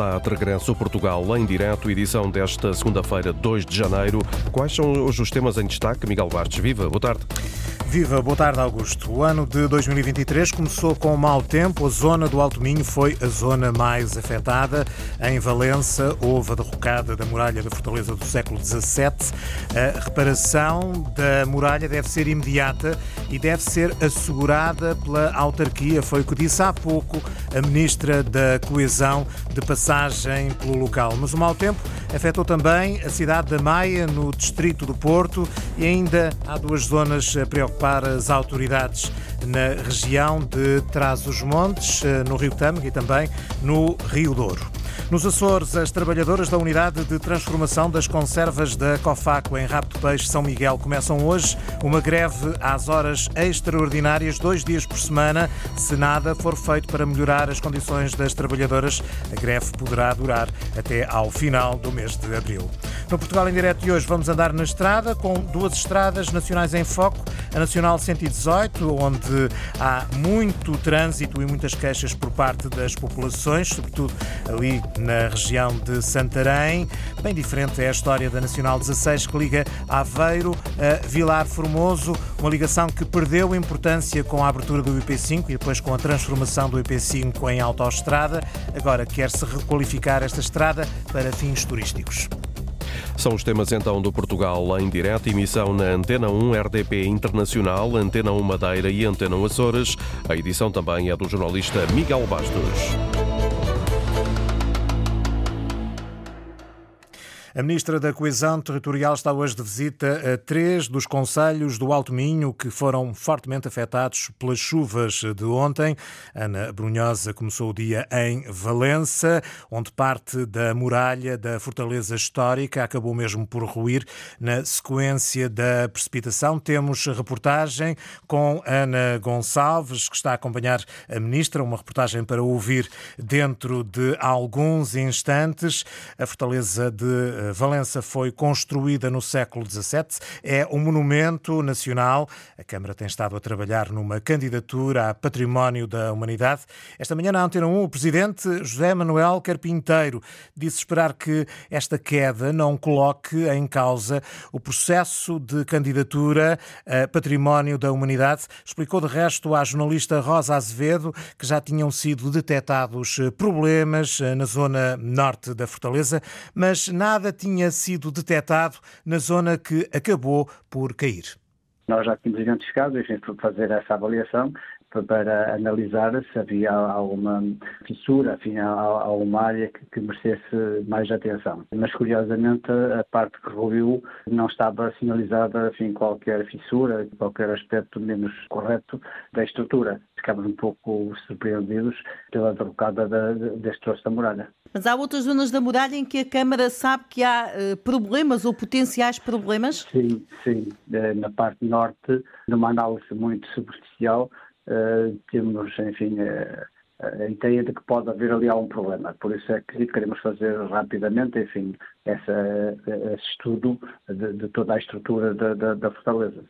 Está de regresso Portugal em direto, edição desta segunda-feira, 2 de janeiro. Quais são hoje os temas em destaque? Miguel Bastos, viva, boa tarde. Viva, boa tarde, Augusto. O ano de 2023 começou com mau tempo. A zona do Alto Minho foi a zona mais afetada. Em Valença, houve a derrocada da muralha da Fortaleza do século XVII. A reparação da muralha deve ser imediata e deve ser assegurada pela autarquia. Foi o que disse há pouco a Ministra da Coesão, de passagem pelo local. Mas o mau tempo afetou também a cidade da Maia, no distrito do Porto, e ainda há duas zonas preocupadas para as autoridades na região de Trás-os-Montes, eh, no Rio Tâmega e também no Rio Douro. Nos Açores, as trabalhadoras da Unidade de Transformação das Conservas da Cofaco em Rapto Peixe São Miguel começam hoje uma greve às horas extraordinárias, dois dias por semana. Se nada for feito para melhorar as condições das trabalhadoras, a greve poderá durar até ao final do mês de abril. No Portugal em Direto de hoje vamos andar na estrada com duas estradas nacionais em foco. A Nacional 118, onde há muito trânsito e muitas queixas por parte das populações, sobretudo ali na região de Santarém. Bem diferente é a história da Nacional 16 que liga Aveiro a Vilar Formoso, uma ligação que perdeu importância com a abertura do IP5 e depois com a transformação do IP5 em autoestrada. Agora quer-se requalificar esta estrada para fins turísticos. São os temas então do Portugal em direto, emissão na Antena 1 RDP Internacional, Antena 1 Madeira e Antena 1 Açores. A edição também é do jornalista Miguel Bastos. A Ministra da Coesão Territorial está hoje de visita a três dos conselhos do Alto Minho que foram fortemente afetados pelas chuvas de ontem. Ana Brunhosa começou o dia em Valença, onde parte da muralha da fortaleza histórica acabou mesmo por ruir na sequência da precipitação. Temos reportagem com Ana Gonçalves, que está a acompanhar a Ministra, uma reportagem para ouvir dentro de alguns instantes. A fortaleza de Valença foi construída no século XVII, é um monumento nacional. A Câmara tem estado a trabalhar numa candidatura a Património da Humanidade. Esta manhã na Antena 1, o Presidente José Manuel Carpinteiro disse esperar que esta queda não coloque em causa o processo de candidatura a Património da Humanidade. Explicou de resto à jornalista Rosa Azevedo que já tinham sido detectados problemas na zona norte da Fortaleza, mas nada tinha sido detectado na zona que acabou por cair. Nós já tínhamos identificado, a gente foi fazer essa avaliação para analisar se havia alguma fissura, enfim, alguma área que, que merecesse mais atenção. Mas, curiosamente, a parte que ruiu não estava sinalizada, enfim, qualquer fissura, qualquer aspecto menos correto da estrutura. Ficámos um pouco surpreendidos pela derrocada deste troço da muralha. Mas há outras zonas da muralha em que a Câmara sabe que há uh, problemas ou potenciais problemas? Sim, sim. Eh, na parte norte, numa análise muito superficial, temos, enfim, uh, a ideia de que pode haver ali algum problema. Por isso é que queremos fazer rapidamente, enfim, essa, esse estudo de, de toda a estrutura da, da, da, Fortaleza.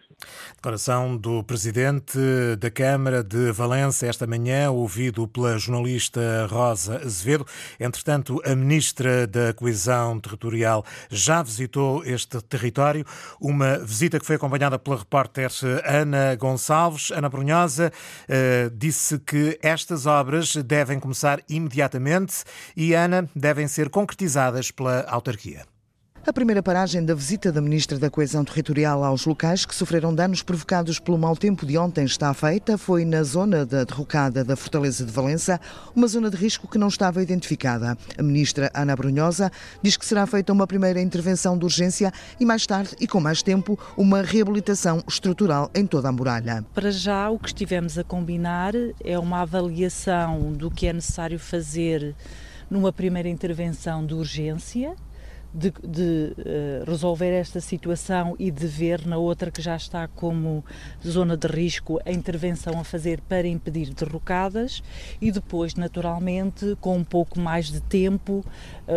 Declaração do Presidente da Câmara de Valença esta manhã, ouvido pela jornalista Rosa Azevedo. Entretanto, a Ministra da Coesão Territorial já visitou este território, uma visita que foi acompanhada pela repórter Ana Gonçalves. Ana Brunhosa eh, disse que estas obras devem começar imediatamente e, Ana, devem ser concretizadas pela autarquia autarquia. A primeira paragem da visita da Ministra da Coesão Territorial aos locais que sofreram danos provocados pelo mau tempo de ontem está feita. Foi na zona da derrocada da Fortaleza de Valença, uma zona de risco que não estava identificada. A Ministra Ana Brunhosa diz que será feita uma primeira intervenção de urgência e mais tarde, e com mais tempo, uma reabilitação estrutural em toda a muralha. Para já, o que estivemos a combinar é uma avaliação do que é necessário fazer numa primeira intervenção de urgência de, de uh, resolver esta situação e de ver na outra que já está como zona de risco a intervenção a fazer para impedir derrocadas e depois, naturalmente, com um pouco mais de tempo,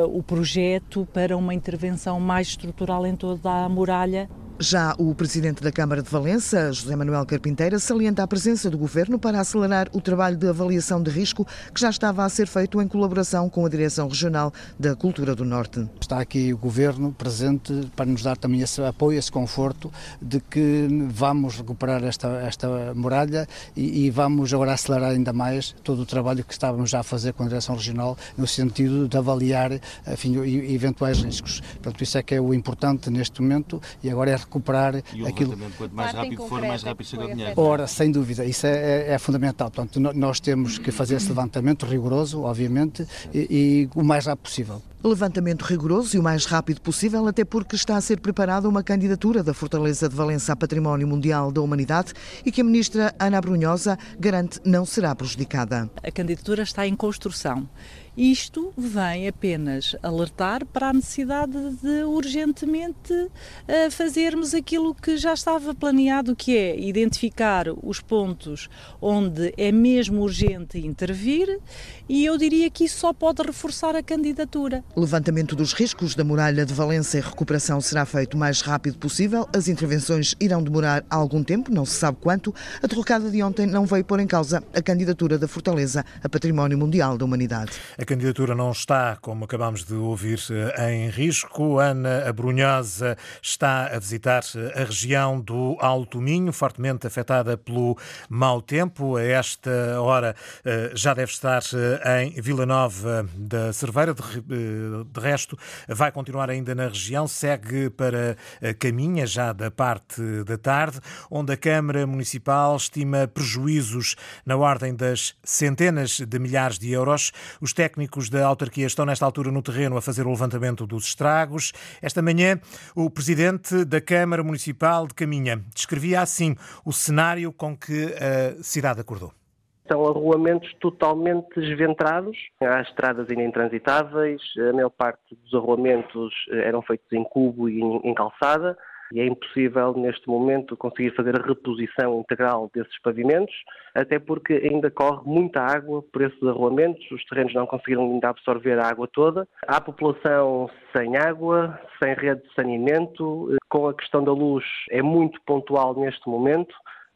o projeto para uma intervenção mais estrutural em toda a muralha Já o presidente da Câmara de Valença, José Manuel Carpinteira, salienta a presença do governo para acelerar o trabalho de avaliação de risco que já estava a ser feito em colaboração com a Direção Regional da Cultura do Norte. Está aqui o governo presente para nos dar também esse apoio, esse conforto de que vamos recuperar esta, esta muralha e, e vamos agora acelerar ainda mais todo o trabalho que estávamos já a fazer com a Direção Regional no sentido de avaliar enfim, eventuais riscos. Portanto, isso é que é o importante neste momento e agora é recuperar e aquilo. Quanto mais rápido for, mais rápido chega o dinheiro. Ora, sem dúvida, isso é, é, é, fundamental. Portanto, nós temos que fazer esse levantamento rigoroso, obviamente, e, e o mais rápido possível. Levantamento rigoroso e o mais rápido possível, até porque está a ser preparada uma candidatura da Fortaleza de Valença a Património Mundial da Humanidade e que a ministra Ana Brunhosa garante não será prejudicada. A candidatura está em construção. Isto vem apenas alertar para a necessidade de urgentemente uh, fazermos aquilo que já estava planeado, que é identificar os pontos onde é mesmo urgente intervir, e eu diria que isso só pode reforçar a candidatura. O levantamento dos riscos da muralha de Valença e recuperação será feito o mais rápido possível. As intervenções irão demorar algum tempo, não se sabe quanto. A derrocada de ontem não veio pôr em causa a candidatura da Fortaleza a Património Mundial da Humanidade. A candidatura não está, como acabamos de ouvir, em risco. Ana Abrunhosa está a visitar a região do Alto Minho, fortemente afetada pelo mau tempo. A esta hora eh, já deve estar eh, em Vila Nova da Cerveira. De resto, vai continuar ainda na região, segue para Caminha, já da parte da tarde, onde a Câmara Municipal estima prejuízos na ordem das centenas de milhares de euros. Os técnicos da autarquia estão nesta altura no terreno a fazer o levantamento dos estragos. Esta manhã, o presidente da Câmara Municipal de Caminha descrevia assim o cenário com que a cidade acordou. São arruamentos totalmente desventrados, há estradas intransitáveis, a maior parte dos arruamentos eram feitos em cubo e em calçada, e é impossível neste momento conseguir fazer a reposição integral desses pavimentos, até porque ainda corre muita água por esses arruamentos, os terrenos não conseguiram ainda absorver a água toda. Há população sem água, sem rede de saneamento, com a questão da luz é muito pontual neste momento,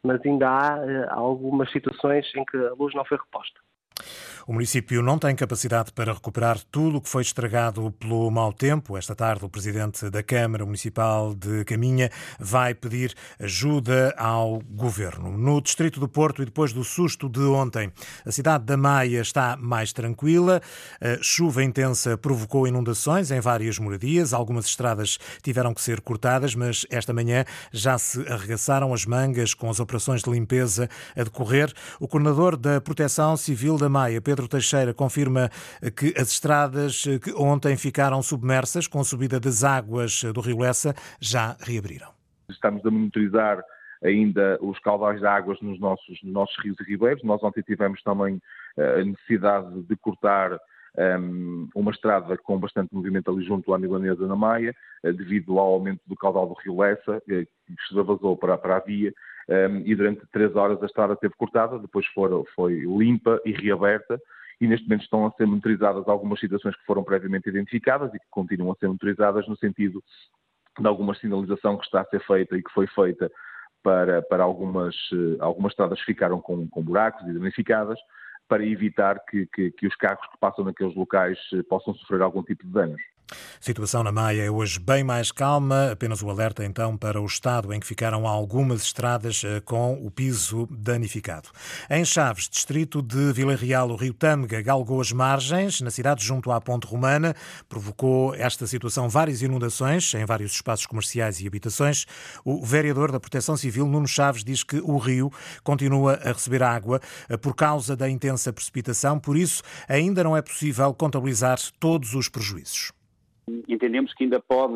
mas ainda há eh, algumas situações em que a luz não foi reposta. O município não tem capacidade para recuperar tudo o que foi estragado pelo mau tempo. Esta tarde, o presidente da Câmara Municipal de Caminha vai pedir ajuda ao governo. No distrito do Porto, e depois do susto de ontem, a cidade da Maia está mais tranquila. A chuva intensa provocou inundações em várias moradias. Algumas estradas tiveram que ser cortadas, mas esta manhã já se arregaçaram as mangas com as operações de limpeza a decorrer. O coordenador da Proteção Civil da Maia, Pedro Teixeira confirma que as estradas que ontem ficaram submersas com a subida das águas do Rio Lessa já reabriram. Estamos a monitorizar ainda os caudais de águas nos nossos, nos nossos rios e ribeiros. Nós ontem tivemos também eh, a necessidade de cortar um, ehm, uma estrada com bastante movimento ali junto à Milanesa na Maia, eh, devido ao aumento do caudal do Rio Lessa, eh, que se para, para a via um, e durante três horas a estrada esteve cortada, depois foi limpa e reaberta e neste momento estão a ser monitorizadas algumas situações que foram previamente identificadas e que continuam a ser monitorizadas no sentido de alguma sinalização que está a ser feita e que foi feita para, para algumas, eh, algumas estradas que ficaram com, com buracos e danificadas, para evitar que, que, que os carros que passam naqueles locais eh, possam sofrer algum tipo de danos. Situação na Maia é hoje bem mais calma, apenas o alerta então para o estado em que ficaram algumas estradas eh, com o piso danificado. Em Chaves, distrito de Vila Real, o rio Tâmega galgou as margens na cidade junto à Ponte Romana, provocou esta situação várias inundações em vários espaços comerciais e habitações. O vereador da Proteção Civil, Nuno Chaves, diz que o rio continua a receber água eh, por causa da intensa precipitação, por isso ainda não é possível contabilizar todos os prejuízos. Entendemos que ainda pode,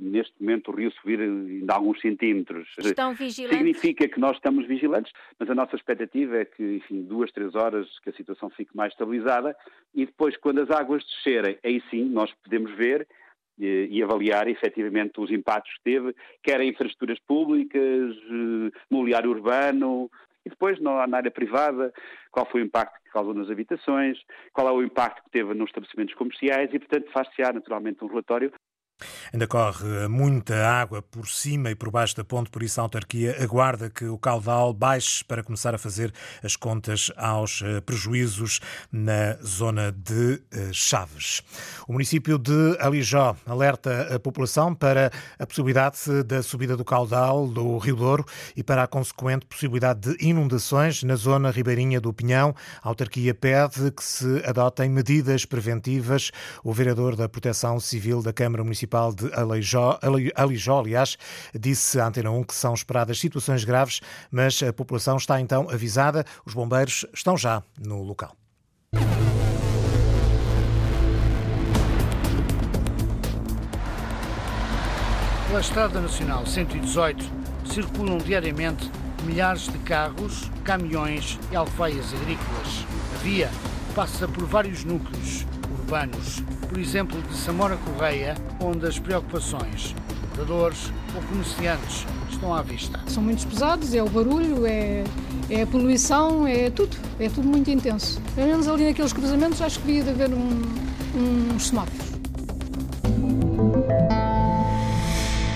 neste momento, o rio subir ainda alguns centímetros. Estão vigilantes? Significa que nós estamos vigilantes, mas a nossa expectativa é que, enfim, duas, três horas que a situação fique mais estabilizada e depois, quando as águas descerem, aí sim nós podemos ver e, e avaliar efetivamente os impactos que teve, quer em infraestruturas públicas, eh, mobiliário urbano, e depois, na, área privada, qual foi o impacto que causou nas habitações, qual é o impacto que teve nos estabelecimentos comerciais e, portanto, faz-se-á naturalmente um relatório Ainda corre muita água por cima e por baixo da ponte, por isso a autarquia aguarda que o caudal baixe para começar a fazer as contas aos eh, prejuízos na zona de eh, Chaves. O município de Alijó alerta a população para a possibilidade da subida do caudal do Rio Douro e para a consequente possibilidade de inundações na zona ribeirinha do Pinhão. A autarquia pede que se adotem medidas preventivas. O vereador da Proteção Civil da Câmara Municipal de Alijó, Alijó aliás, disse à Antena 1 que são esperadas situações graves, mas a população está então avisada. Os bombeiros estão já no local. Pela Estrada Nacional 118 circulam diariamente milhares de carros, caminhões e alfaias agrícolas. A via passa por vários núcleos urbanos, por exemplo de Samora Correia, onde as preocupações moradores ou comerciantes estão à vista. São muito pesados, é o barulho, é, é a poluição, é tudo, é tudo muito intenso. Pelo menos ali naqueles cruzamentos acho que devia haver um, uns semáforos.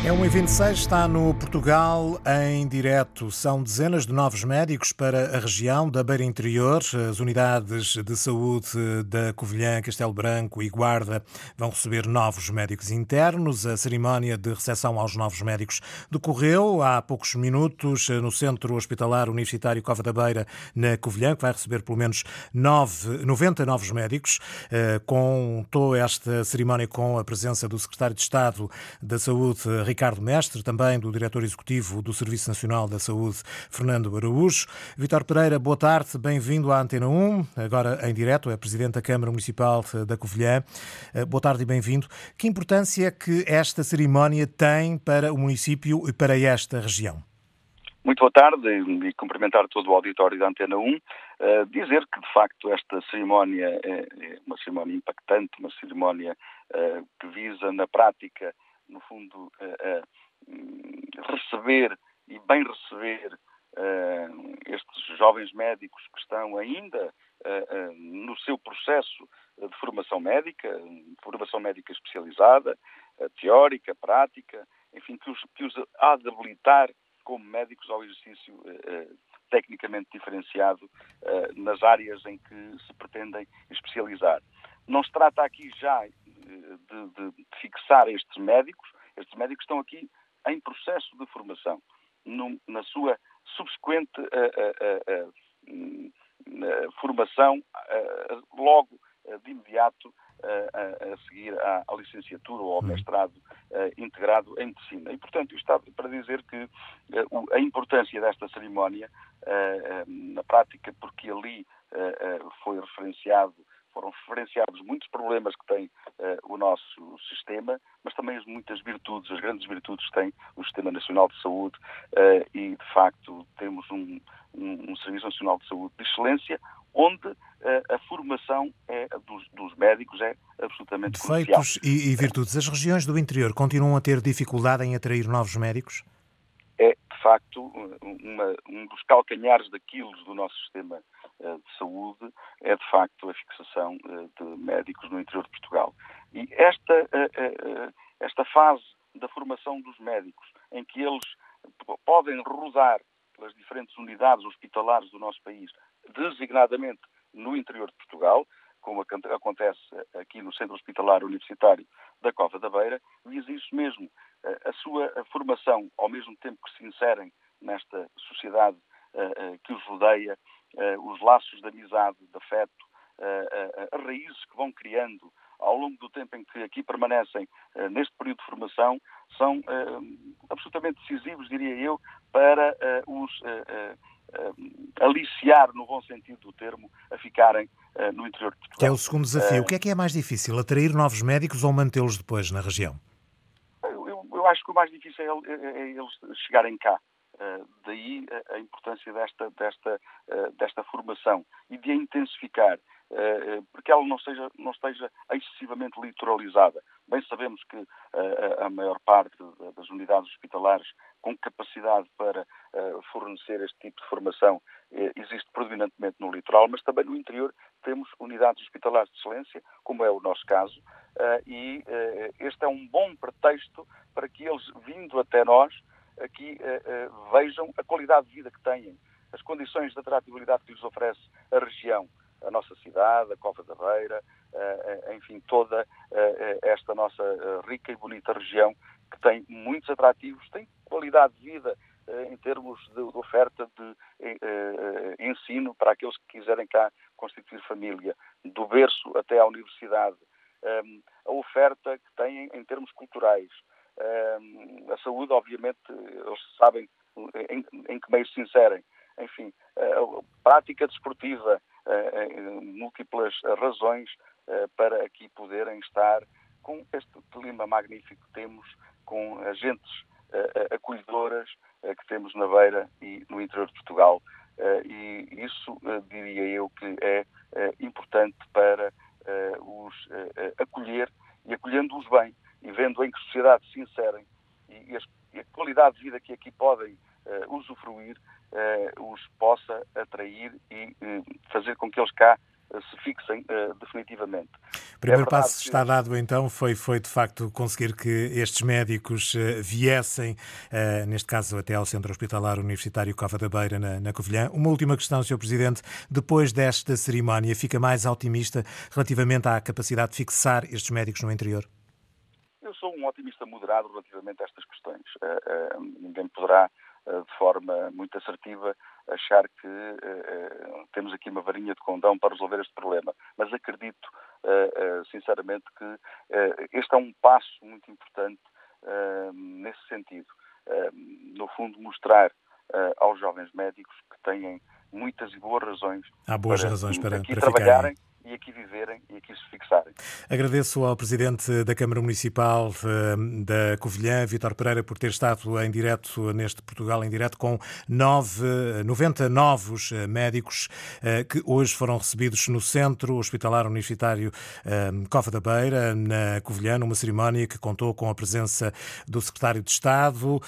É um evento 26 está no Portugal em direto. São dezenas de novos médicos para a região da Beira Interior. As unidades de saúde da Covilhã, Castelo Branco e Guarda vão receber novos médicos internos. A cerimónia de recepção aos novos médicos decorreu há poucos minutos no Centro Hospitalar Universitário Cova da Beira, na Covilhã, que vai receber pelo menos 9, 90 novos médicos. Eh, contou esta cerimónia com a presença do Secretário de Estado da Saúde, Ricardo Ricardo Mestre, também do Diretor Executivo do Serviço Nacional da Saúde, Fernando Araújo. Vitor Pereira, boa tarde, bem-vindo à Antena 1, agora em direto, é Presidente da Câmara Municipal da Covilhã. Eh, boa tarde e bem-vindo. Que importância que esta cerimónia tem para o município e para esta região? Muito boa tarde e cumprimentar todo o auditório da Antena 1. Uh, eh, dizer que, de facto, esta cerimónia é, é uma cerimónia impactante, uma cerimónia uh, que visa, na prática, no fundo, receber e bem receber estes jovens médicos que estão ainda no seu processo de formação médica, formação médica especializada, teórica, prática, enfim, que os, que os há de habilitar como médicos ao exercício tecnicamente diferenciado nas áreas em que se pretendem especializar. Não se trata aqui já de, de, fixar estes médicos. Estes médicos estão aqui em processo de formação, na sua subsequente uh, uh, uh, formação, logo de imediato a, seguir à, à, licenciatura ou ao uhum. mestrado integrado em medicina. E, portanto, isto está para dizer que a importância desta cerimónia, na prática, porque ali foi referenciado foram referenciados muitos problemas que tem uh, o nosso sistema, mas também as muitas virtudes, as grandes virtudes que tem o Sistema Nacional de Saúde uh, e, de facto, temos um, um, um, Serviço Nacional de Saúde de excelência, onde uh, a formação é, dos, dos, médicos é absolutamente Defeitos e, e virtudes. As regiões do interior continuam a ter dificuldade em atrair novos médicos? É, de facto, uma, um dos calcanhares daquilo do nosso sistema de saúde é, de facto, a fixação eh, de médicos no interior de Portugal. E esta, eh, esta fase da formação dos médicos, em que eles podem rodar pelas diferentes unidades hospitalares do nosso país, designadamente no interior de Portugal, como acontece aqui no Centro Hospitalar Universitário da Cova da Beira, visa isso mesmo, a sua formação, ao mesmo tempo que se inserem nesta sociedade que os rodeia, os laços de amizade, de afeto, uh, as raízes que vão criando ao longo do tempo em que aqui permanecem neste período de formação são absolutamente decisivos, diria eu, para os aliciar, no bom sentido do termo, a ficarem no interior de Portugal. Que é o segundo desafio. o que é que é mais difícil, atrair novos médicos ou mantê-los depois na região? Eu, eu, eu, acho que o mais difícil é, é, é eles chegarem cá. Eh, daí a importância desta, desta, eh, desta formação e de a intensificar. porque ela não, seja, não esteja excessivamente litoralizada. Bem sabemos que a maior parte das unidades hospitalares com capacidade para fornecer este tipo de formação existe predominantemente no litoral, mas também no interior temos unidades hospitalares de excelência, como é o nosso caso, e este é um bom pretexto para que eles, vindo até nós, aqui vejam a qualidade de vida que têm, as condições de atratividade que lhes oferece a região, a nossa cidade, a Cova da Beira, enfim, toda esta nossa rica e bonita região que tem muitos atrativos, tem qualidade de vida em termos de, oferta de ensino para aqueles que quiserem cá constituir família, do berço até à universidade, a oferta que têm em termos culturais, a saúde, obviamente, eles sabem em, em que meio se inserem, enfim, a prática desportiva, múltiplas razões para aqui poderem estar com este clima magnífico que temos, com agentes acolhedoras que temos na Beira e no interior de Portugal. E isso, diria eu, que é importante para os acolher e acolhendo-os bem e vendo em que sociedade se inserem e, a qualidade de vida que aqui podem usufruir, os possa atrair e fazer com que eles cá se fixem uh, definitivamente. O primeiro é passo está dado então, foi, foi de facto conseguir que estes médicos uh, viessem, uh, neste caso até ao Centro Hospitalar Universitário Cova da Beira, na, na Covilhã. Uma última questão, Sr. Presidente. Depois desta cerimónia, fica mais otimista relativamente à capacidade de fixar estes médicos no interior? Sou um otimista moderado relativamente a estas questões. ninguém poderá de forma muito assertiva achar que uh, temos aqui uma varinha de condão para resolver este problema. Mas acredito, uh, uh, sinceramente, que este é um passo muito importante nesse sentido. no fundo, mostrar aos jovens médicos que têm muitas e boas razões. Há boas para, razões para, aqui para trabalharem. Ficarem e aqui viverem e aqui se fixarem. Agradeço ao Presidente da Câmara Municipal eh, da Covilhã, Vítor Pereira, por ter estado em direto neste Portugal em direto com nove, 90 novos eh, médicos eh, que hoje foram recebidos no Centro Hospitalar Universitário Cova da Beira, na Covilhã, numa cerimónia que contou com a presença do Secretário de Estado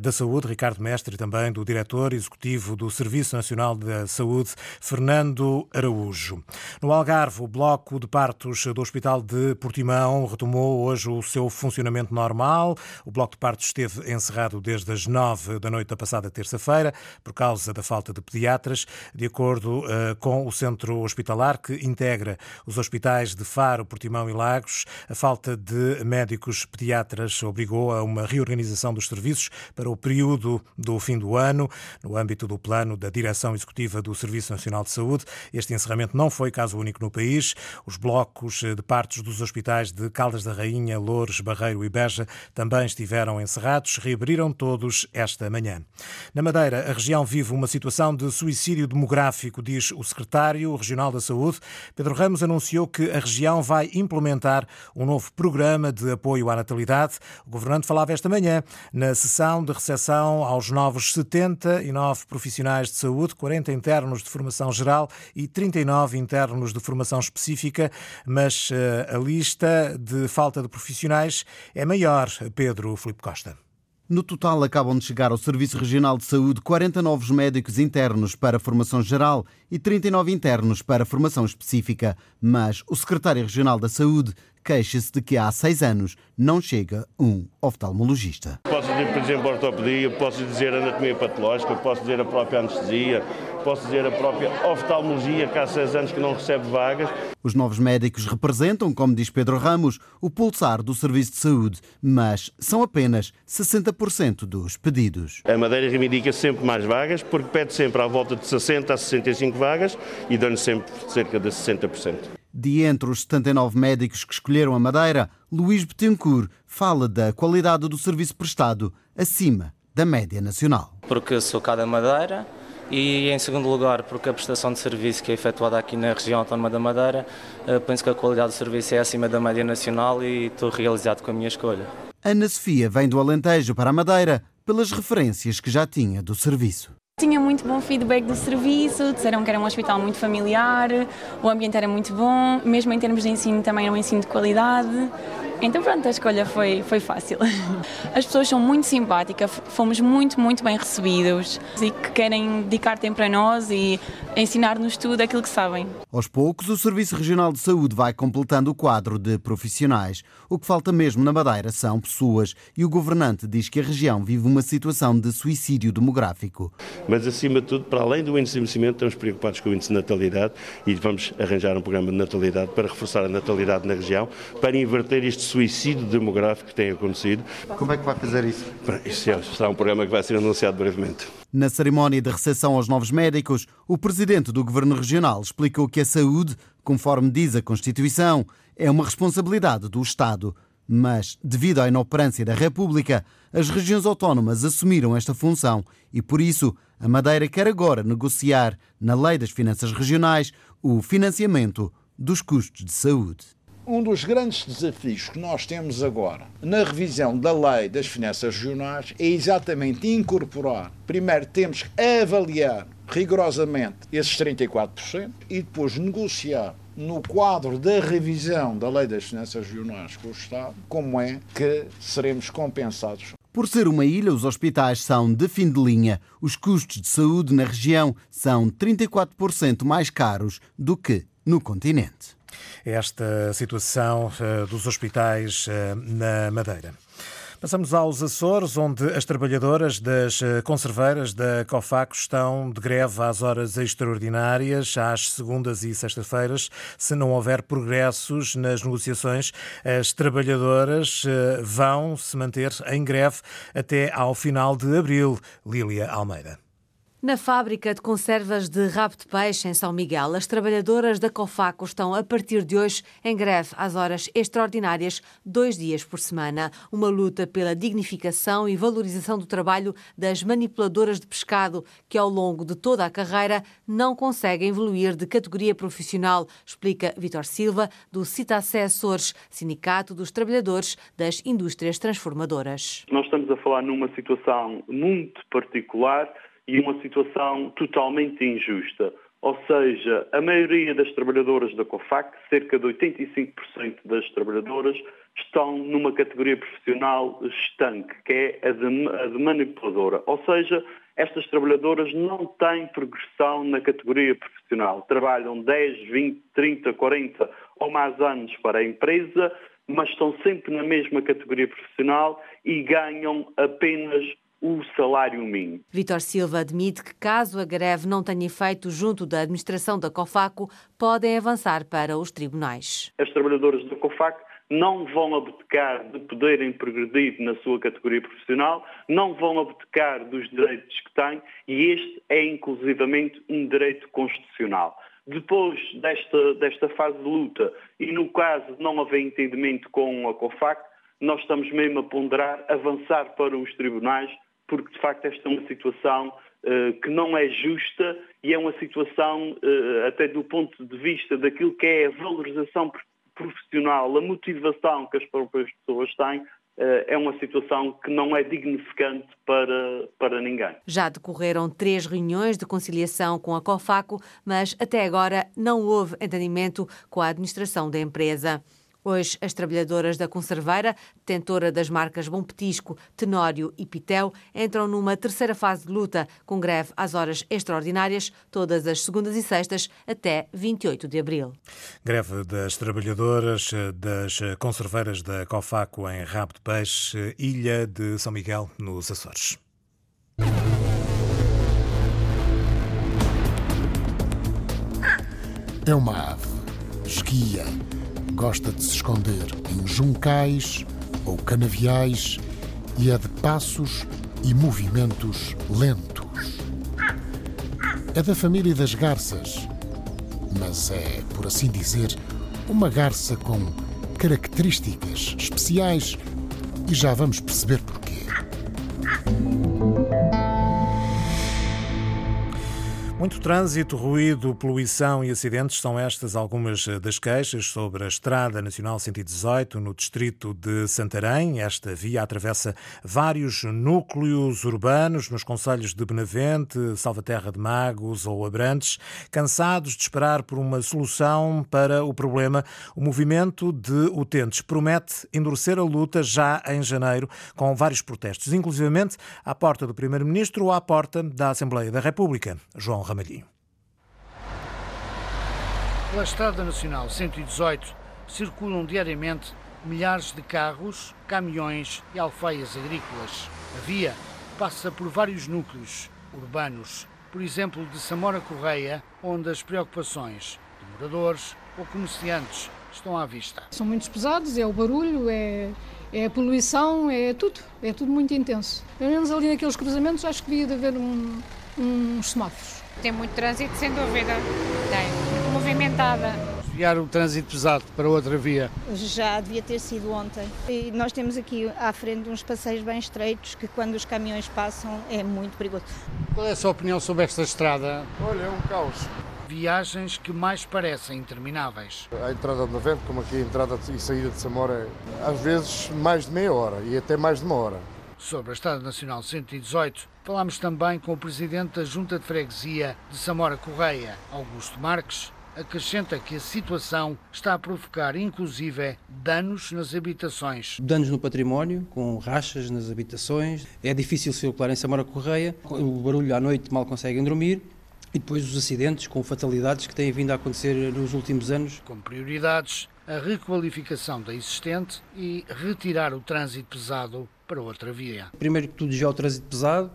da Saúde, Ricardo Mestre, e também do Diretor Executivo do Serviço Nacional da Saúde, Fernando Araújo. No Algarve, Algarve, o bloco de partos do Hospital de Portimão retomou hoje o seu funcionamento normal. O bloco de partos esteve encerrado desde as nove da noite da passada terça-feira por causa da falta de pediatras, de acordo uh, com o centro hospitalar que integra os hospitais de Faro, Portimão e Lagos. A falta de médicos pediatras obrigou a uma reorganização dos serviços para o período do fim do ano, no âmbito do plano da Direção Executiva do Serviço Nacional de Saúde. Este encerramento não foi caso único no no país. Os blocos de partos dos hospitais de Caldas da Rainha, Loures, Barreiro e Beja também estiveram encerrados. Reabriram todos esta manhã. Na Madeira, a região vive uma situação de suicídio demográfico, diz o secretário regional da Saúde. Pedro Ramos anunciou que a região vai implementar um novo programa de apoio à natalidade. O governante falava esta manhã na sessão de recepção aos novos 79 profissionais de saúde, 40 internos de formação geral e 39 internos de formação específica, mas eh, a lista de falta de profissionais é maior. Pedro Filipe Costa. No total, acabam de chegar ao Serviço Regional de Saúde 40 novos médicos internos para formação geral e 39 internos para formação específica. Mas o Secretário Regional da Saúde queixa-se de que há seis anos não chega um oftalmologista. Posso dizer, por exemplo, ortopedia, posso dizer anatomia patológica, posso dizer a própria anestesia, posso dizer a própria oftalmologia, que há seis anos que não recebe vagas. Os novos médicos representam, como diz Pedro Ramos, o pulsar do serviço de saúde, mas são apenas 60% dos pedidos. A Madeira reivindica sempre mais vagas, porque pede sempre à volta de 60 a 65 vagas e dão-lhe sempre cerca de 60%. De entre os 79 médicos que escolheram a Madeira, Luís Betancourt fala da qualidade do serviço prestado acima da média nacional. Porque sou cá da Madeira e, em segundo lugar, porque a prestação de serviço que é efetuada aqui na região autónoma da Madeira, eh, penso que a qualidade do serviço é acima da média nacional e estou realizado com a minha escolha. Ana Sofia vem do Alentejo para a Madeira pelas referências que já tinha do serviço. Tinha muito bom feedback do serviço, disseram que era um hospital muito familiar, o ambiente era muito bom, mesmo em termos de ensino também era um ensino de qualidade. Então pronto, a escolha foi, foi fácil. As pessoas são muito simpáticas, fomos muito, muito bem recebidos e que querem dedicar tempo para nós e ensinar-nos tudo aquilo que sabem. Aos poucos, o Serviço Regional de Saúde vai completando o quadro de profissionais. O que falta mesmo na Madeira são pessoas e o governante diz que a região vive uma situação de suicídio demográfico. Mas, acima de tudo, para além do índice de envelhecimento, estamos preocupados com o índice de natalidade e vamos arranjar um programa de natalidade para reforçar a natalidade na região, para inverter este suicídio demográfico que tem acontecido. Como é que vai fazer isso? Isso é, será um programa que vai ser anunciado brevemente. Na cerimónia de recepção aos novos médicos, o presidente do Governo Regional explicou que a saúde, conforme diz a Constituição, é uma responsabilidade do Estado. Mas, devido à inoperância da República, as regiões autónomas assumiram esta função e, por isso, a Madeira quer agora negociar, na Lei das Finanças Regionais, o financiamento dos custos de saúde um dos grandes desafios que nós temos agora na revisão da lei das finanças regionais é exatamente incorporar. Primeiro temos que avaliar rigorosamente esses 34% e depois negociar no quadro da revisão da lei das finanças regionais com o Estado como é que seremos compensados. Por ser uma ilha, os hospitais são de fim de linha. Os custos de saúde na região são 34% mais caros do que no continente esta situação eh, dos hospitais eh, na Madeira. Passamos aos Açores, onde as trabalhadoras das eh, conserveiras da COFACO estão de greve às horas extraordinárias, às segundas e sextas-feiras. Se não houver progressos nas negociações, as trabalhadoras vão se manter em greve até ao final de abril. Lília Almeida. Na fábrica de conservas de rabo de peixe em São Miguel, as trabalhadoras da Cofaco estão a partir de hoje em greve às horas extraordinárias, dois dias por semana. Uma luta pela dignificação e valorização do trabalho das manipuladoras de pescado, que ao longo de toda a carreira não conseguem evoluir de categoria profissional, explica Vitor Silva, do Citacé Açores, Sindicato dos Trabalhadores das Indústrias Transformadoras. Nós estamos a falar numa situação muito particular e uma situação totalmente injusta. Ou seja, a maioria das trabalhadoras da COFAC, cerca de 85% das trabalhadoras, estão numa categoria profissional estanque, que é a de, a de manipuladora. Ou seja, estas trabalhadoras não têm progressão na categoria profissional. Trabalham 10, 20, 30, 40 ou mais anos para a empresa, mas estão sempre na mesma categoria profissional e ganham apenas o salário mínimo. Vitor Silva admite que, caso a greve não tenha efeito junto da administração da COFACO, podem avançar para os tribunais. As trabalhadoras da COFACO não vão abdicar de poderem progredir na sua categoria profissional, não vão abdicar dos direitos que têm e este é inclusivamente um direito constitucional. Depois desta, desta fase de luta e no caso de não haver entendimento com a COFAC, nós estamos mesmo a ponderar avançar para os tribunais porque de facto esta é uma situação uh, que não é justa e é uma situação, uh, até do ponto de vista daquilo que é a valorização profissional, a motivação que as próprias pessoas têm, eh, é uma situação que não é dignificante para, para ninguém. Já decorreram três reuniões de conciliação com a COFACO, mas até agora não houve entendimento com a administração da empresa. Hoje, as trabalhadoras da conserveira, detentora das marcas Bom Petisco, Tenório e Pitel, entram numa terceira fase de luta, com greve às horas extraordinárias, todas as segundas e sextas, até 28 de abril. Greve das trabalhadoras das conserveiras da Cofaco em Rabo de Peixe, Ilha de São Miguel, nos Açores. É uma ave. Esquia gosta de se esconder em juncais ou canaviais e é de passos e movimentos lentos. É da família das garças, mas é, por assim dizer, uma garça com características especiais e já vamos perceber porquê. Muito trânsito, ruído, poluição e acidentes são estas algumas das queixas sobre a Estrada Nacional 118 no distrito de Santarém. Esta via atravessa vários núcleos urbanos nos concelhos de Benavente, Salvaterra de Magos ou Abrantes. Cansados de esperar por uma solução para o problema, o movimento de utentes promete endurecer a luta já em janeiro com vários protestos, inclusivamente à porta do Primeiro-Ministro ou à porta da Assembleia da República. João Ramalhinho. Pela Estrada Nacional 118 circulam diariamente milhares de carros, caminhões e alfaias agrícolas. A via passa por vários núcleos urbanos, por exemplo de Samora Correia, onde as preocupações de moradores ou comerciantes estão à vista. São muito pesados, é o barulho, é, é a poluição, é tudo, é tudo muito intenso. Pelo menos ali naqueles cruzamentos acho que devia de haver um, uns semáforos. Tem muito trânsito, sem dúvida. Tem. Muito movimentada. Desviar o trânsito pesado para outra via. Já devia ter sido ontem. E nós temos aqui à frente uns passeios bem estreitos que quando os caminhões passam é muito perigoso. Qual é a sua opinião sobre esta estrada? Olha, é um caos. Viagens que mais parecem intermináveis. A entrada de Navente, como aqui a entrada e saída de Samora, às vezes mais de meia hora e até mais de uma hora. Sobre a Estrada Nacional 118, falámos também com o presidente da Junta de Freguesia de Samora Correia, Augusto Marques, acrescenta que a situação está a provocar, inclusive, danos nas habitações. Danos no património, com rachas nas habitações. É difícil circular em Samora Correia, o barulho à noite mal conseguem dormir. E depois os acidentes com fatalidades que têm vindo a acontecer nos últimos anos. Com prioridades, a requalificação da existente e retirar o trânsito pesado para outra via. Primeiro que tudo já é o trânsito pesado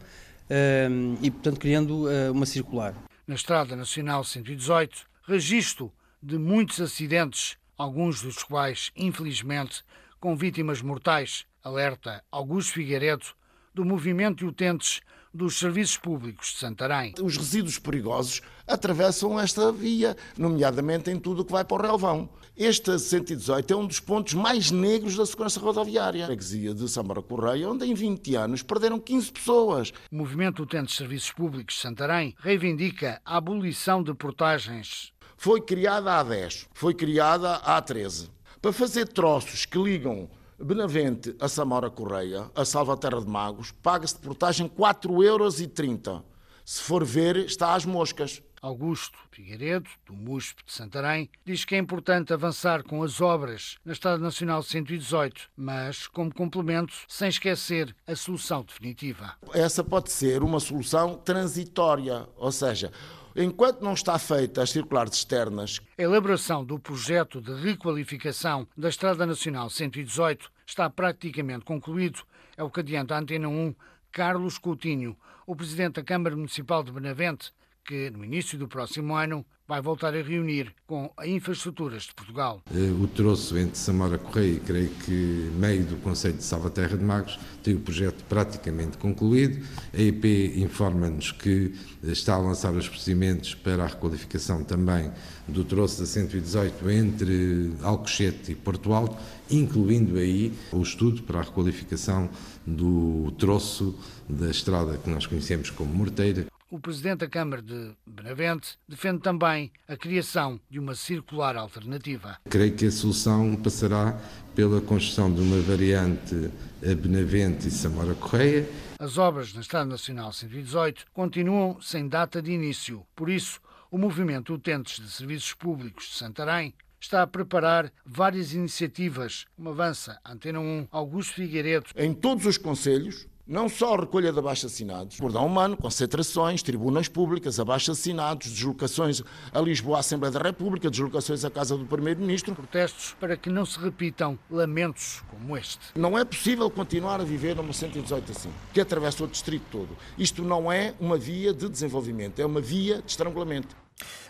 um, e, portanto, criando uh, uma circular. Na Estrada Nacional 118, registro de muitos acidentes, alguns dos quais, infelizmente, com vítimas mortais, alerta Augusto Figueiredo, do movimento de utentes dos serviços públicos de Santarém. Os resíduos perigosos atravessam esta via, nomeadamente em tudo o que vai para o relvão. Este 118 é um dos pontos mais negros da segurança rodoviária. A freguesia de Samara Correia, onde em 20 anos perderam 15 pessoas. O movimento Utentes de Serviços Públicos de Santarém reivindica a abolição de portagens. Foi criada há 10, foi criada há 13. Para fazer troços que ligam Benavente a Samora Correia, a Salvaterra de Magos, paga-se de portagem 4,30 euros. Se for ver, está às moscas. Augusto Figueiredo, do MUSP de Santarém, diz que é importante avançar com as obras na Estrada Nacional 118, mas como complemento, sem esquecer a solução definitiva. Essa pode ser uma solução transitória, ou seja, Enquanto não está feita as circulares externas. A elaboração do projeto de requalificação da Estrada Nacional 118 está praticamente concluído, é o que adianta a Antena 1 Carlos Coutinho, o presidente da Câmara Municipal de Benavente, que no início do próximo ano vai voltar a reunir com a Infraestruturas de Portugal. Eh, o troço entre Samora Correia e creio que meio do Conselho de Salvaterra de Magos tem o projeto praticamente concluído. A EP informa-nos que está a lançar os procedimentos para a requalificação também do troço da 118 entre Alcochete e Porto Alto, incluindo aí o estudo para a requalificação do troço da estrada que nós conhecemos como Morteira, o presidente da Câmara de Benavente defende também a criação de uma circular alternativa. Creio que a solução passará pela construção de uma variante a Benavente e Samora Correia. As obras na Estrada Nacional 118 continuam sem data de início. Por isso, o movimento Utentes de Serviços Públicos de Santarém está a preparar várias iniciativas, como avança Antena 1 Augusto Figueiredo. Em todos os conselhos, não só a recolha de abaixo-assinados, cordão humano, concentrações, tribunas públicas, abaixo-assinados, deslocações a Lisboa, à Assembleia da República, deslocações à Casa do Primeiro-Ministro. Protestos para que não se repitam lamentos como este. Não é possível continuar a viver numa 118 assim, que atravessa o distrito todo. Isto não é uma via de desenvolvimento, é uma via de estrangulamento.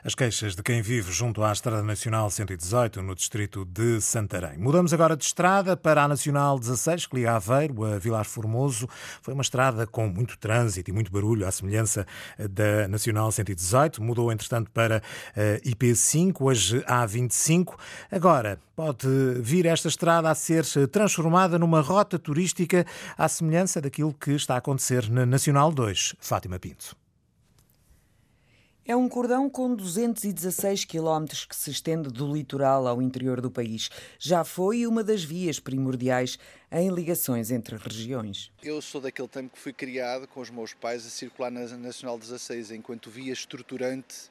As queixas de quem vive junto à Estrada Nacional 118, no distrito de Santarém. Mudamos agora de estrada para a Nacional 16, que liga Aveiro a Vilar Formoso. Foi uma estrada com muito trânsito e muito barulho, à semelhança da Nacional 118. Mudou, entretanto, para a IP5, hoje A25. Agora, pode vir esta estrada a ser transformada numa rota turística à semelhança daquilo que está a acontecer na Nacional 2. Fátima Pinto. É um cordão com 216 quilómetros que se estende do litoral ao interior do país. Já foi uma das vias primordiais em ligações entre regiões. Eu sou daquele tempo que fui criado com os meus pais a circular na Nacional 16 enquanto via estruturante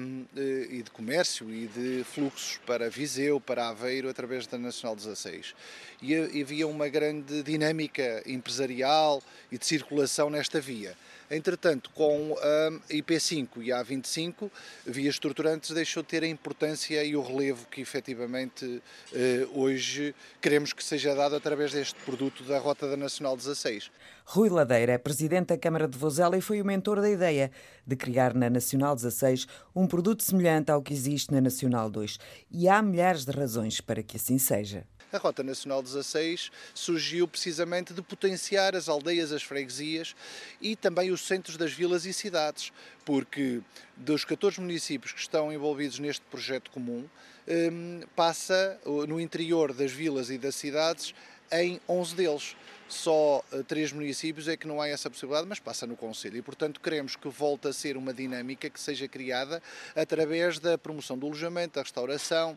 um, e de comércio e de fluxos para Viseu, para Aveiro, através da Nacional 16. E havia uma grande dinâmica empresarial e de circulação nesta via. Entretanto, com a IP5 e a A25, vias estruturantes deixou de ter a importância e o relevo que efetivamente eh, hoje queremos que seja dado através deste produto da Rota da Nacional 16. Rui Ladeira é presidente da Câmara de Vozela e foi o mentor da ideia de criar na Nacional 16 um produto semelhante ao que existe na Nacional 2. E há milhares de razões para que assim seja. A Rota Nacional 16 surgiu precisamente de potenciar as aldeias, as freguesias e também os centros das vilas e cidades, porque dos 14 municípios que estão envolvidos neste projeto comum, hum, passa no interior das vilas e das cidades em 11 deles. Só eh, três municípios é que não há essa possibilidade, mas passa no Conselho. E, portanto, queremos que volte a ser uma dinâmica que seja criada através da promoção do alojamento, da restauração,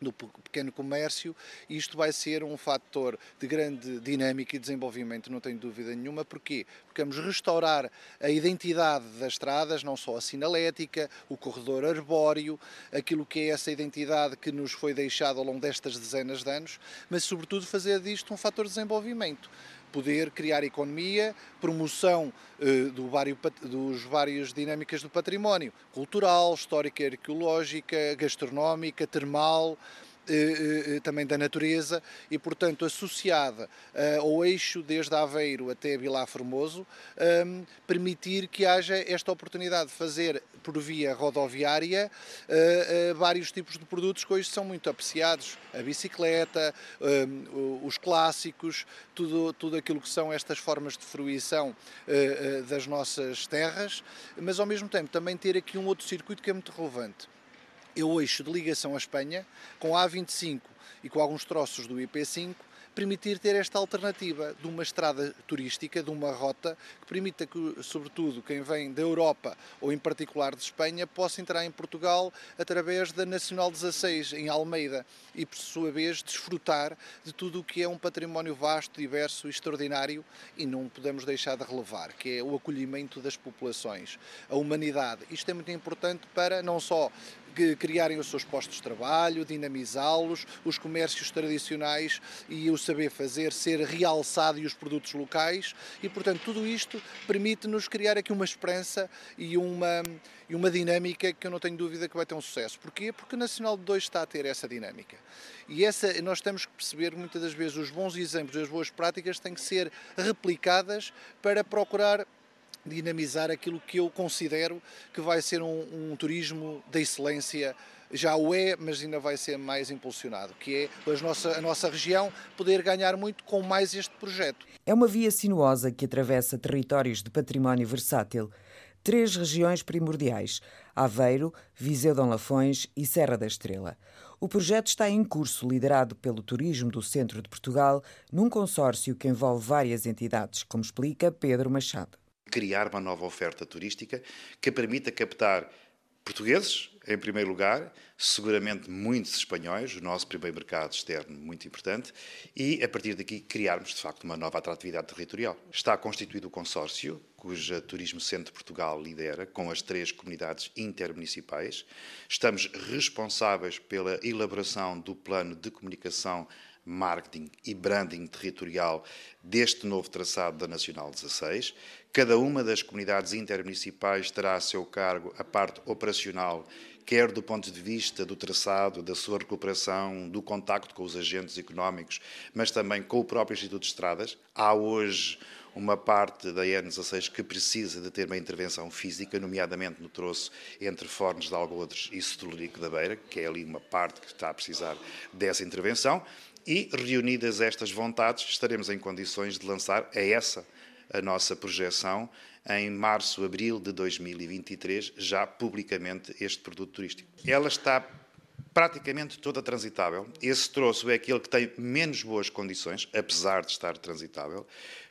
do pequeno comércio isto vai ser um fator de grande dinâmica e desenvolvimento, não tenho dúvida nenhuma. Porquê? Porque vamos restaurar a identidade das estradas, não só a sinalética, o corredor arbóreo, aquilo que é essa identidade que nos foi deixada ao longo destas dezenas de anos, mas sobretudo fazer disto um fator de desenvolvimento poder criar economia, promoção eh, do dos várias dinâmicas do património cultural, histórica, arqueológica, gastronómica, termal, também da natureza e, portanto, associada ao eixo desde Aveiro até Vilar Formoso, ehm, permitir que haja esta oportunidade de fazer por via rodoviária vários tipos de produtos que hoje são muito apreciados, a bicicleta, ehm, os clássicos, tudo, tudo aquilo que são estas formas de fruição das nossas terras, mas ao mesmo tempo também ter aqui um outro circuito que é muito relevante é o eixo de ligação à Espanha, com a A25 e com alguns troços do IP5, permitir ter esta alternativa de uma estrada turística, de uma rota que permita que, sobretudo, quem vem da Europa ou em particular de Espanha, possa entrar em Portugal através da Nacional 16 em Almeida e, por sua vez, desfrutar de tudo o que é um património vasto, diverso e extraordinário e não podemos deixar de relevar, que é o acolhimento das populações, a humanidade. Isto é muito importante para não só criarem os seus postos de trabalho, dinamizá-los, os comércios tradicionais e o saber fazer ser realçado e os produtos locais e, portanto, tudo isto permite-nos criar aqui uma esperança e uma, e uma dinâmica que eu não tenho dúvida que vai ter um sucesso. Porquê? Porque o Nacional de 2 está a ter essa dinâmica. E essa, nós temos que perceber muitas das vezes os bons exemplos e as boas práticas têm que ser replicadas para procurar dinamizar aquilo que eu considero que vai ser um, um turismo da excelência já o é, mas ainda vai ser mais impulsionado, que é nossa, a nossa região poder ganhar muito com mais este projeto. É uma via sinuosa que atravessa territórios de património versátil. Três regiões primordiais: Aveiro, Viseu Dom Lafões e Serra da Estrela. O projeto está em curso, liderado pelo Turismo do Centro de Portugal, num consórcio que envolve várias entidades, como explica Pedro Machado criar uma nova oferta turística que permita captar portugueses, em primeiro lugar, seguramente muitos espanhóis, o nosso primeiro mercado externo muito importante, e a partir daqui criarmos de facto uma nova atratividade territorial. Está constituído o consórcio, cuja Turismo Centro Portugal lidera, com as três comunidades intermunicipais. Estamos responsáveis pela elaboração do plano de comunicação marketing e branding territorial deste novo traçado da Nacional 16. Cada uma das comunidades intermunicipais terá a seu cargo a parte operacional, quer do ponto de vista do traçado, da sua recuperação, do contacto com os agentes económicos, mas também com o próprio Instituto de Estradas. Há hoje uma parte da N16 que precisa de ter uma intervenção física, nomeadamente no troço entre Fornos de Algodres e Setulerico da Beira, que é ali uma parte que está a precisar dessa intervenção. E, reunidas estas vontades, estaremos em condições de lançar a essa a nossa projeção em março, abril de 2023, já publicamente este produto turístico. Ela está praticamente toda transitável. Esse troço é aquele que tem menos boas condições, apesar de estar transitável,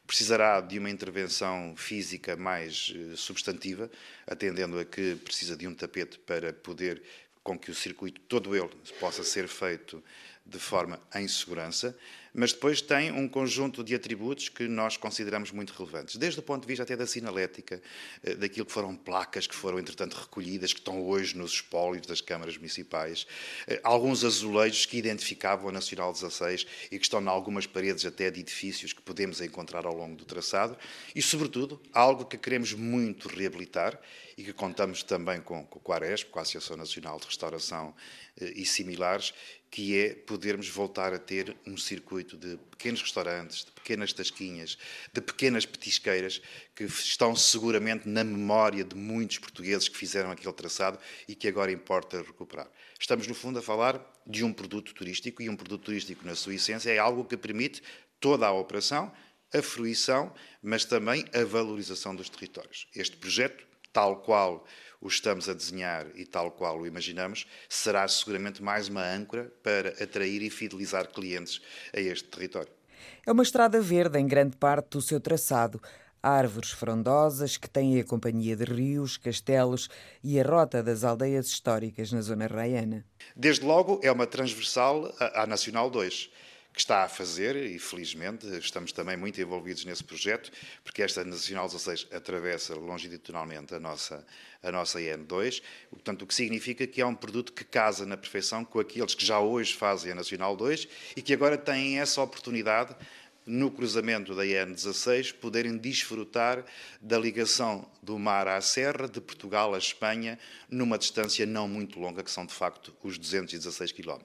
precisará de uma intervenção física mais eh, substantiva, atendendo a que precisa de um tapete para poder com que o circuito todo ele possa ser feito de forma em segurança, mas depois tem um conjunto de atributos que nós consideramos muito relevantes, desde o ponto de vista até da sinalética, eh, daquilo que foram placas que foram, entretanto, recolhidas, que estão hoje nos espólios das câmaras municipais, eh, alguns azulejos que identificavam a Nacional 16 e que estão em algumas paredes até de edifícios que podemos encontrar ao longo do traçado, e, sobretudo, algo que queremos muito reabilitar e que contamos também com, com a Aresp, com a Associação Nacional de Restauração eh, e similares, que é podermos voltar a ter um circuito de pequenos restaurantes, de pequenas tasquinhas, de pequenas petisqueiras que estão seguramente na memória de muitos portugueses que fizeram aquele traçado e que agora importa recuperar. Estamos, no fundo, a falar de um produto turístico e um produto turístico, na sua essência, é algo que permite toda a operação, a fruição, mas também a valorização dos territórios. Este projeto, tal qual o estamos a desenhar e tal qual o imaginamos, será seguramente mais uma âncora para atrair e fidelizar clientes a este território. É uma estrada verde em grande parte do seu traçado. Árvores frondosas que têm a companhia de rios, castelos e a rota das aldeias históricas na zona raiana. Desde logo é uma transversal à Nacional 2 que está a fazer, e felizmente estamos também muito envolvidos nesse projeto, porque esta Nacional 16 atravessa longitudinalmente a nossa, a nossa IN2, portanto, o que significa que é um produto que casa na perfeição com aqueles que já hoje fazem a Nacional 2 e que agora têm essa oportunidade no cruzamento da IN16, poderem desfrutar da ligação do mar à serra, de Portugal à Espanha, numa distância não muito longa, que são de facto os 216 km.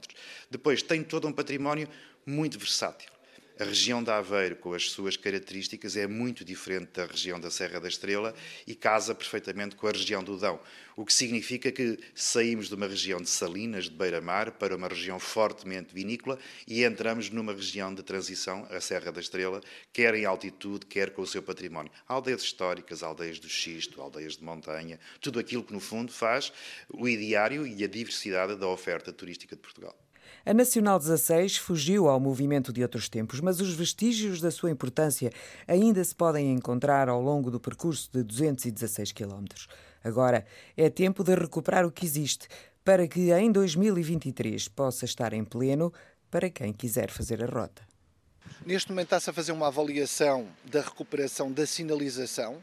Depois tem todo um património muito versátil. A região de Aveiro, com as suas características, é muito diferente da região da Serra da Estrela e casa perfeitamente com a região do Dão, o que significa que saímos de uma região de salinas, de beira-mar, para uma região fortemente vinícola e entramos numa região de transição, a Serra da Estrela, quer em altitude, quer com o seu património. Aldeias históricas, aldeias do xisto, aldeias de montanha, tudo aquilo que, no fundo, faz o ideário e a diversidade da oferta turística de Portugal. A Nacional 16 fugiu ao movimento de outros tempos, mas os vestígios da sua importância ainda se podem encontrar ao longo do percurso de 216 km. Agora é tempo de recuperar o que existe, para que em 2023 possa estar em pleno para quem quiser fazer a rota. Neste momento está-se a fazer uma avaliação da recuperação da sinalização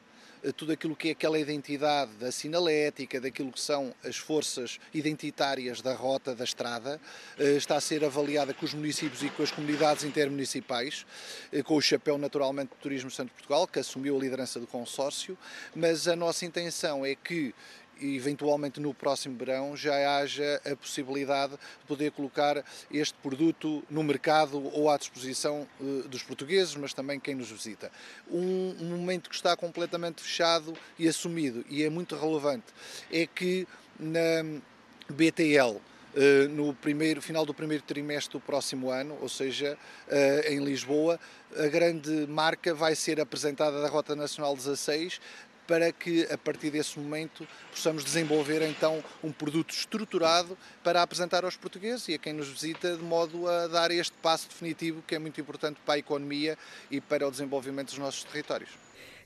tudo aquilo que é aquela identidade da sinalética, daquilo que são as forças identitárias da rota da estrada, eh, está a ser avaliada com os municípios e com as comunidades intermunicipais, eh, com o chapéu naturalmente do Turismo Santo Portugal, que assumiu a liderança do consórcio, mas a nossa intenção é que e eventualmente no próximo verão já haja a possibilidade de poder colocar este produto no mercado ou à disposição uh, dos portugueses, mas também quem nos visita. Um, momento que está completamente fechado e assumido e é muito relevante é que na BTL Uh, no primeiro, final do primeiro trimestre do próximo ano, ou seja, uh, em Lisboa, a grande marca vai ser apresentada da Rota Nacional 16, para que a partir desse momento possamos desenvolver então um produto estruturado para apresentar aos portugueses e a quem nos visita de modo a dar este passo definitivo que é muito importante para a economia e para o desenvolvimento dos nossos territórios.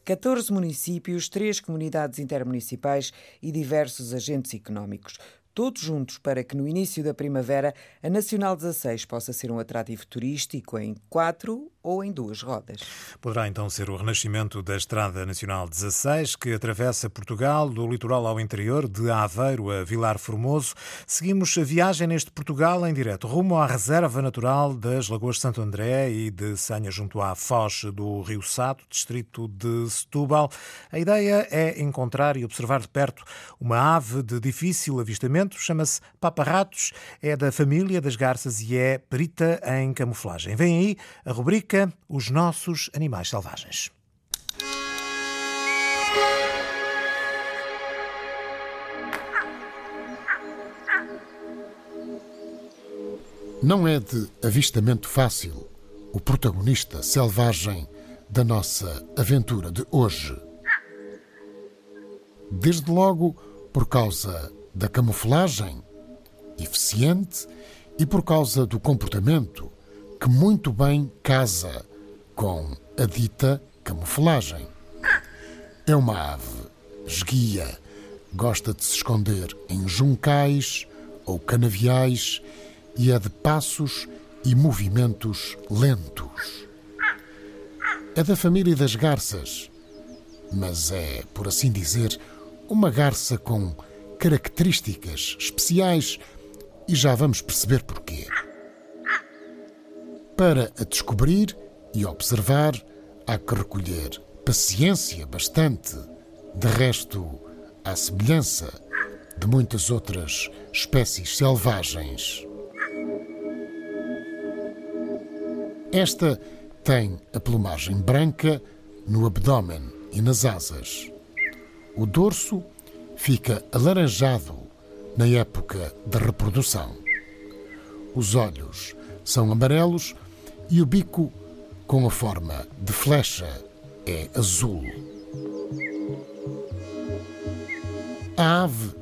14 municípios, três comunidades intermunicipais e diversos agentes económicos todos juntos para que no início da primavera a Nacional 16 possa ser um atrativo turístico em quatro ou em duas rodas. Poderá então ser o renascimento da Estrada Nacional 16, que atravessa Portugal do litoral ao interior, de Aveiro a Vilar Formoso. Seguimos a viagem neste Portugal em direto, rumo à Reserva Natural das Lagoas Santo André e de Sanha, junto à foz do Rio Sato, distrito de Setúbal. A ideia é encontrar e observar de perto uma ave de difícil avistamento, chama-se Paparratos, é da família das garças e é perita em camuflagem. Vem aí a rubrica os nossos animais selvagens. Não é de avistamento fácil o protagonista selvagem da nossa aventura de hoje. Desde logo por causa da camuflagem eficiente e por causa do comportamento que muito bem casa com a dita camuflagem. É uma ave esguia, gosta de se esconder em juncais ou canaviais e é de passos e movimentos lentos. É da família das garças, mas é, por assim dizer, uma garça com características especiais e já vamos perceber porquê. Para a descobrir e observar, há que recolher paciência bastante. De resto, à semelhança de muitas outras espécies selvagens. Esta tem a plumagem branca no abdômen e nas asas. O dorso fica alaranjado na época da reprodução. Os olhos são amarelos e o bico, com a forma de flecha, é azul. A ave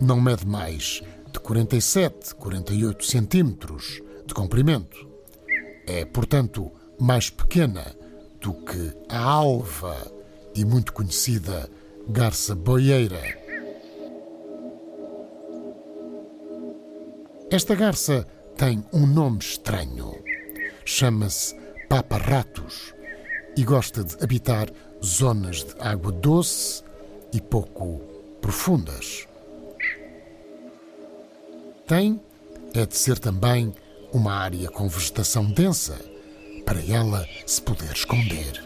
não mede mais de 47, 48 centímetros de comprimento. É, portanto, mais pequena do que a alva e muito conhecida garça boieira. Esta garça tem um nome estranho. Chama-se papa-ratos e gosta de habitar zonas de água doce e pouco profundas. Tem é de ser também uma área com vegetação densa para ela se poder esconder.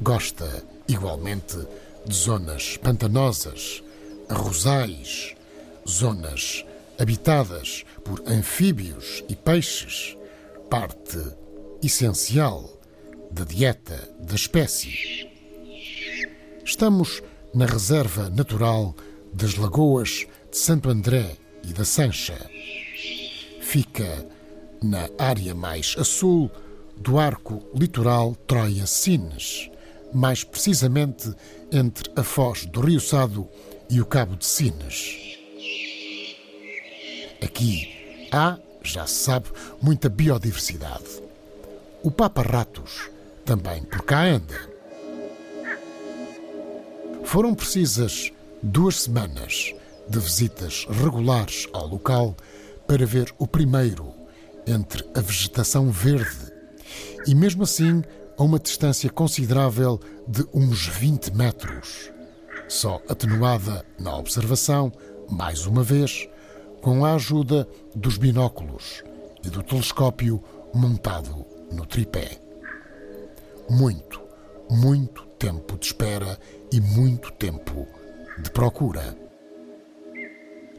Gosta, igualmente, de zonas pantanosas, arrozais, zonas habitadas por anfíbios e peixes, parte essencial da dieta da espécie. Estamos na reserva natural das lagoas de Santo André e da Sancha. Fica na área mais a sul do arco litoral Troia-Sines, mais precisamente entre a foz do Rio Sado e o Cabo de Sines. Aqui há, já se sabe, muita biodiversidade. O Papa-Ratos também por cá anda. Foram precisas duas semanas de visitas regulares ao local para ver o primeiro entre a vegetação verde e, mesmo assim, a uma distância considerável de uns 20 metros, só atenuada na observação, mais uma vez, com a ajuda dos binóculos e do telescópio montado no tripé. Muito, muito tempo de espera e muito tempo de procura.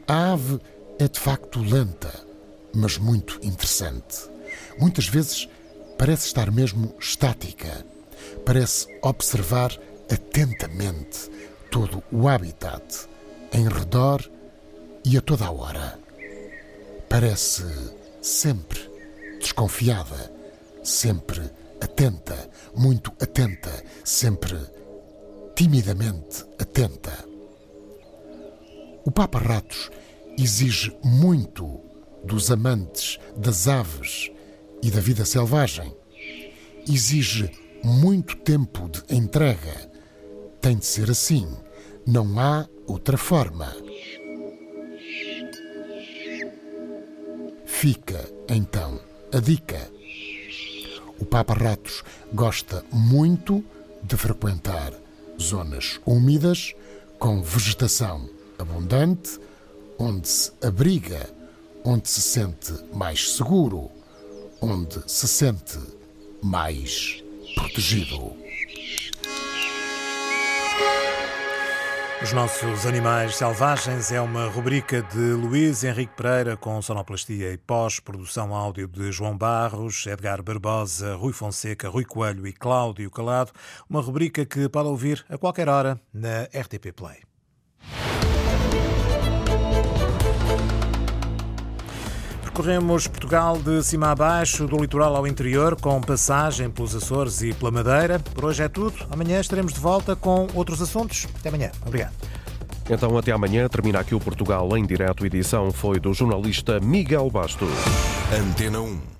A ave é de facto lenta, mas muito interessante. Muitas vezes parece estar mesmo estática. Parece observar atentamente todo o habitat, em redor e a toda a hora. Parece sempre desconfiada, sempre atenta, muito atenta, sempre timidamente atenta. O Papa Ratos exige muito dos amantes das aves e da vida selvagem. Exige muito tempo de entrega. Tem de ser assim. Não há outra forma. Fica, então, a dica. O Papa Ratos gosta muito de frequentar zonas úmidas, com vegetação abundante, onde se abriga, onde se sente mais seguro, onde se sente mais protegido. Os nossos animais selvagens é uma rubrica de Luís Henrique Pereira com sonoplastia e pós-produção áudio de João Barros, Edgar Barbosa, Rui Fonseca, Rui Coelho e Cláudio Calado. Uma rubrica que pode ouvir a qualquer hora na RTP Play. Percorremos Portugal de cima a baixo, do litoral ao interior, com passagem pelos Açores e pela Madeira. Por hoje é tudo. Amanhã estaremos de volta com outros assuntos. Até amanhã. Obrigado. Então, até amanhã. Termina aqui o Portugal em direto. Edição foi do jornalista Miguel Bastos. Antena 1.